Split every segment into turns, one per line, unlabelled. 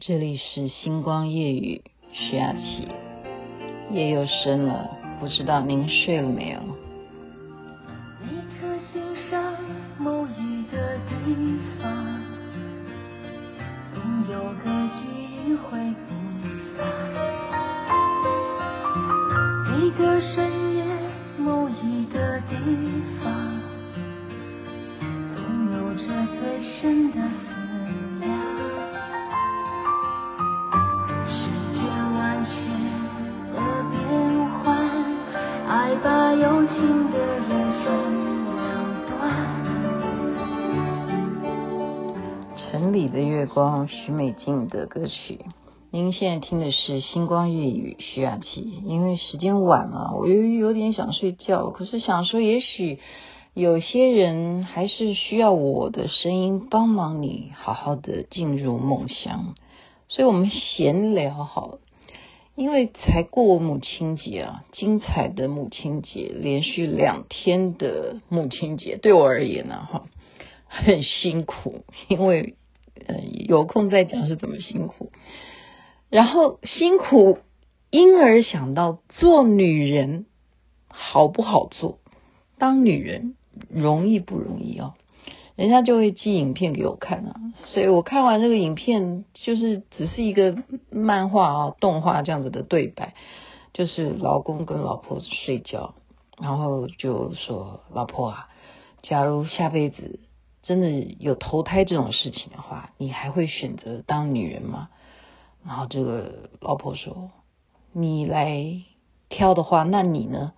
这里是星光夜雨，徐雅琪。夜又深了，不知道您睡了没有？城里的月光，许美静的歌曲。您现在听的是星光夜雨，徐雅琪。因为时间晚了，我又有点想睡觉，可是想说，也许有些人还是需要我的声音帮忙你，好好的进入梦乡。所以我们闲聊好了。因为才过母亲节啊，精彩的母亲节，连续两天的母亲节，对我而言呢，哈，很辛苦。因为，呃，有空再讲是怎么辛苦。然后辛苦，因而想到做女人好不好做？当女人容易不容易哦？人家就会寄影片给我看啊，所以我看完这个影片，就是只是一个漫画啊、动画这样子的对白，就是老公跟老婆睡觉，然后就说：“老婆啊，假如下辈子真的有投胎这种事情的话，你还会选择当女人吗？”然后这个老婆说：“你来挑的话，那你呢？”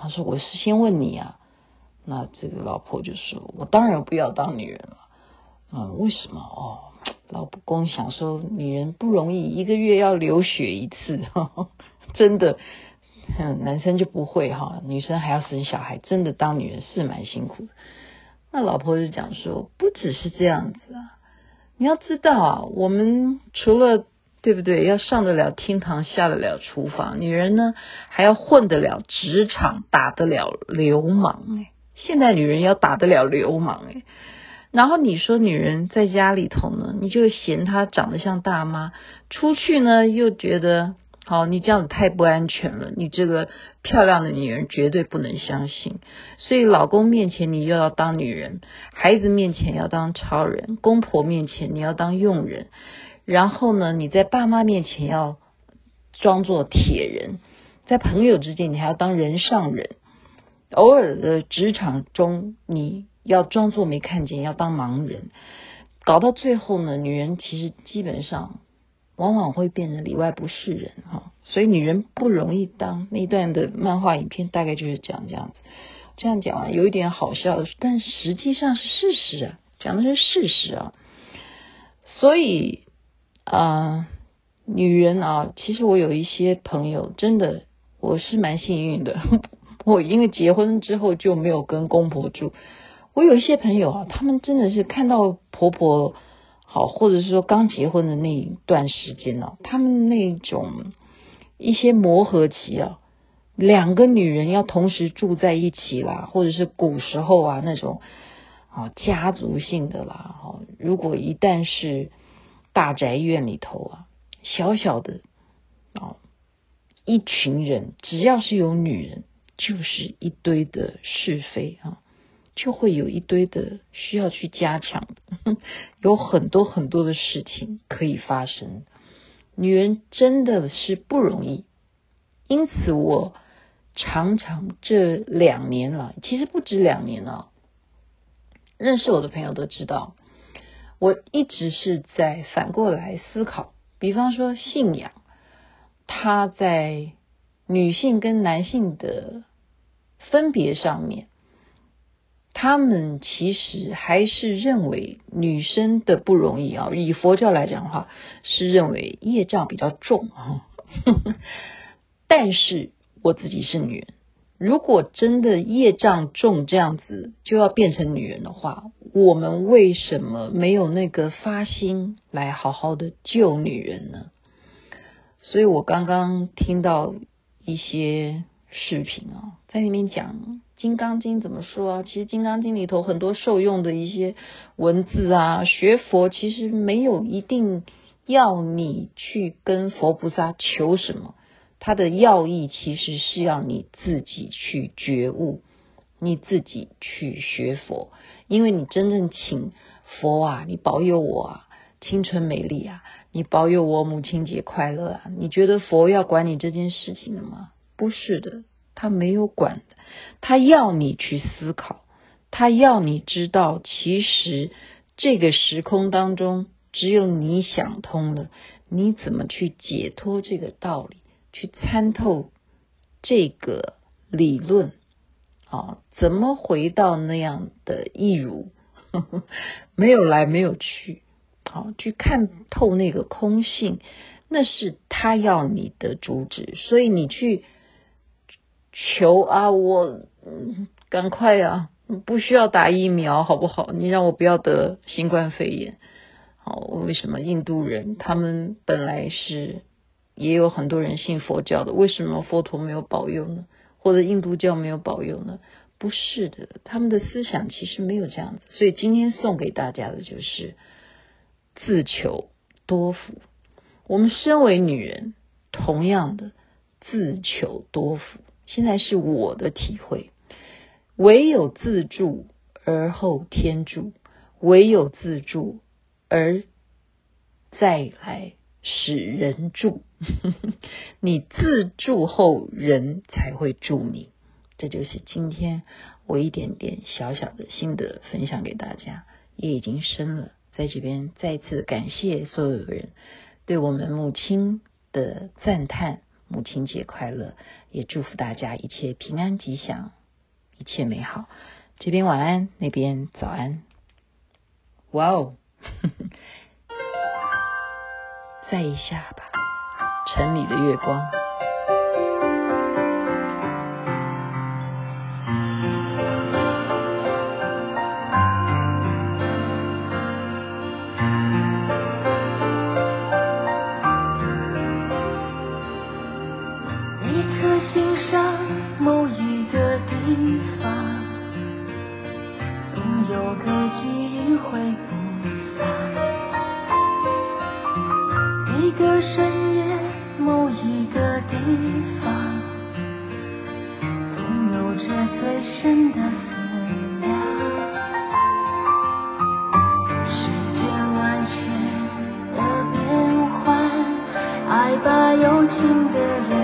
他说：“我是先问你啊。”那这个老婆就说：“我当然不要当女人了。”嗯，为什么？哦，老公想说，女人不容易，一个月要流血一次，呵 呵真的。男生就不会哈，女生还要生小孩，真的当女人是蛮辛苦的。那老婆就讲说：“不只是这样子啊，你要知道啊，我们除了对不对，要上得了厅堂，下得了厨房，女人呢还要混得了职场，打得了流氓哎。”现代女人要打得了流氓诶，然后你说女人在家里头呢，你就嫌她长得像大妈，出去呢又觉得好，你这样子太不安全了，你这个漂亮的女人绝对不能相信，所以老公面前你又要当女人，孩子面前要当超人，公婆面前你要当佣人，然后呢你在爸妈面前要装作铁人，在朋友之间你还要当人上人。偶尔的职场中，你要装作没看见，要当盲人，搞到最后呢，女人其实基本上往往会变成里外不是人哈，所以女人不容易当。那一段的漫画影片大概就是讲这样子，这样讲啊，有一点好笑，但实际上是事实啊，讲的是事实啊。所以啊、女人啊，其实我有一些朋友，真的我是蛮幸运的。我因为结婚之后就没有跟公婆住，我有一些朋友啊，他们真的是看到婆婆好，或者是说刚结婚的那一段时间呢，他们那种一些磨合期啊，两个女人要同时住在一起啦，或者是古时候啊那种啊家族性的啦，哈，如果一旦是大宅院里头啊，小小的啊一群人，只要是有女人。就是一堆的是非啊，就会有一堆的需要去加强，有很多很多的事情可以发生。女人真的是不容易，因此我常常这两年了，其实不止两年了，认识我的朋友都知道，我一直是在反过来思考，比方说信仰，它在女性跟男性的。分别上面，他们其实还是认为女生的不容易啊。以佛教来讲的话，是认为业障比较重啊。但是我自己是女人，如果真的业障重这样子就要变成女人的话，我们为什么没有那个发心来好好的救女人呢？所以我刚刚听到一些。视频啊，在里面讲《金刚经》怎么说啊？其实《金刚经》里头很多受用的一些文字啊，学佛其实没有一定要你去跟佛菩萨求什么？他的要义其实是要你自己去觉悟，你自己去学佛，因为你真正请佛啊，你保佑我啊，青春美丽啊，你保佑我母亲节快乐啊，你觉得佛要管你这件事情的吗？不是的，他没有管的，他要你去思考，他要你知道，其实这个时空当中，只有你想通了，你怎么去解脱这个道理？去参透这个理论，啊，怎么回到那样的一如，呵呵，没有来没有去，好，去看透那个空性，那是他要你的主旨，所以你去求啊，我赶快啊，不需要打疫苗，好不好？你让我不要得新冠肺炎，好，为什么印度人他们本来是？也有很多人信佛教的，为什么佛陀没有保佑呢？或者印度教没有保佑呢？不是的，他们的思想其实没有这样子。所以今天送给大家的就是自求多福。我们身为女人，同样的自求多福。现在是我的体会，唯有自助而后天助，唯有自助而再来。使人助，你自助后，人才会助你。这就是今天我一点点小小的心得分享给大家，也已经深了。在这边再次感谢所有人对我们母亲的赞叹，母亲节快乐！也祝福大家一切平安吉祥，一切美好。这边晚安，那边早安。哇哦！再一下吧，城里的月光。
个深夜，某一个地方，总有着最深的思量。世间万千的变幻，爱把有情的人。